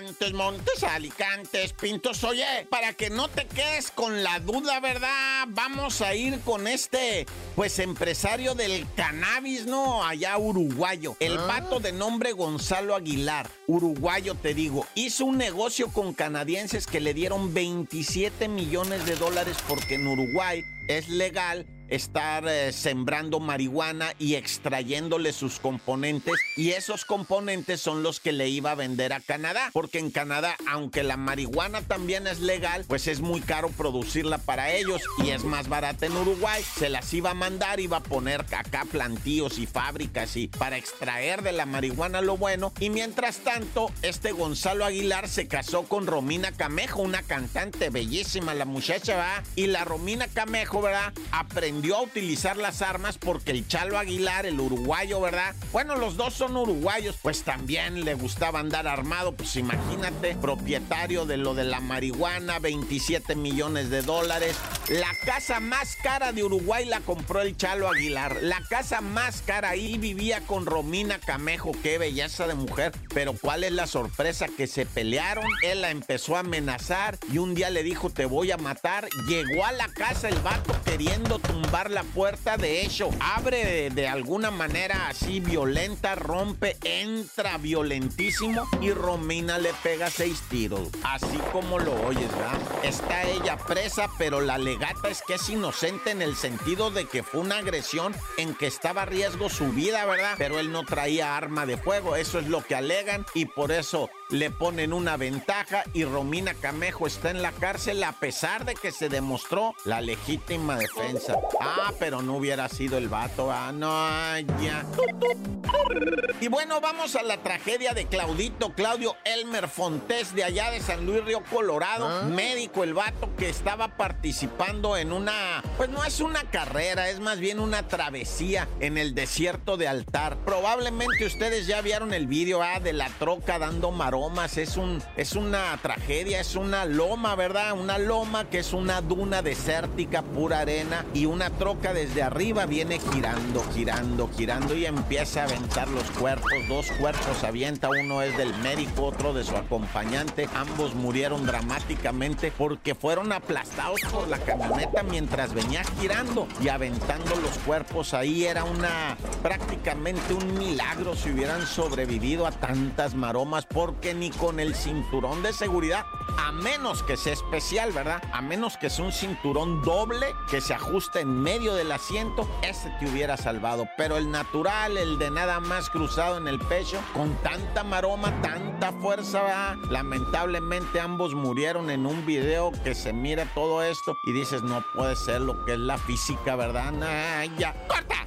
Montes, Montes, Alicantes, Pintos. Oye, para que no te quedes con la duda, ¿verdad? Vamos a ir con este, pues, empresario del cannabis, ¿no? Allá uruguayo. El ah. vato de nombre Gonzalo Aguilar, uruguayo, te digo, hizo un negocio con canadienses que le dieron 27 millones de dólares porque en Uruguay es legal estar eh, sembrando marihuana y extrayéndole sus componentes y esos componentes son los que le iba a vender a Canadá, porque en Canadá, aunque la marihuana también es legal, pues es muy caro producirla para ellos y es más barata en Uruguay, se las iba a mandar, iba a poner acá plantíos y fábricas y para extraer de la marihuana lo bueno y mientras tanto, este Gonzalo Aguilar se casó con Romina Camejo, una cantante bellísima, la muchacha, va, y la Romina Camejo, ¿verdad? Aprendió a utilizar las armas porque el Chalo Aguilar, el uruguayo, ¿verdad? Bueno, los dos son uruguayos, pues también le gustaba andar armado, pues imagínate, propietario de lo de la marihuana, 27 millones de dólares. La casa más cara de Uruguay la compró el Chalo Aguilar. La casa más cara ahí vivía con Romina Camejo, qué belleza de mujer. Pero ¿cuál es la sorpresa? Que se pelearon, él la empezó a amenazar y un día le dijo te voy a matar. Llegó a la casa el vato queriendo tumbar la puerta, de hecho, abre de, alguna manera así violenta, rompe, entra violentísimo y Romina le pega seis tiros. Así como lo oyes, ¿verdad? Está ella presa, pero la legata es que es inocente en el sentido de que fue una agresión en que estaba a riesgo su vida, ¿verdad? Pero él no traía arma de fuego, eso es lo que alegan y por eso le ponen una ventaja y Romina Camejo está en la cárcel a pesar de que se demostró la legítima defensa. Ah, pero no hubiera sido el vato. Ah, no, ya. Y bueno, vamos a la tragedia de Claudito, Claudio Elmer Fontés, de allá de San Luis Río Colorado. ¿Ah? Médico, el vato que estaba participando en una, pues no es una carrera, es más bien una travesía en el desierto de Altar. Probablemente ustedes ya vieron el video ah, de la troca dando Es, un, es una tragedia, es una loma, ¿verdad? Una loma que es una duna desértica, pura arena. Y una troca desde arriba viene girando, girando, girando y empieza a aventar los cuerpos. Dos cuerpos avienta, uno es del médico, otro de su acompañante. Ambos murieron dramáticamente porque fueron aplastados por la camioneta mientras venía girando y aventando los cuerpos. Ahí era una prácticamente un milagro si hubieran sobrevivido a tantas maromas porque ni con el cinturón de seguridad, a menos que sea especial, ¿verdad? A menos que sea un cinturón doble que se ajuste en medio del asiento, ese te hubiera salvado. Pero el natural, el de nada más cruzado en el pecho, con tanta maroma, tanta fuerza, lamentablemente ambos murieron en un video que se mira todo esto y dices, no puede ser lo que es la física, ¿verdad? Nah, ya, corta.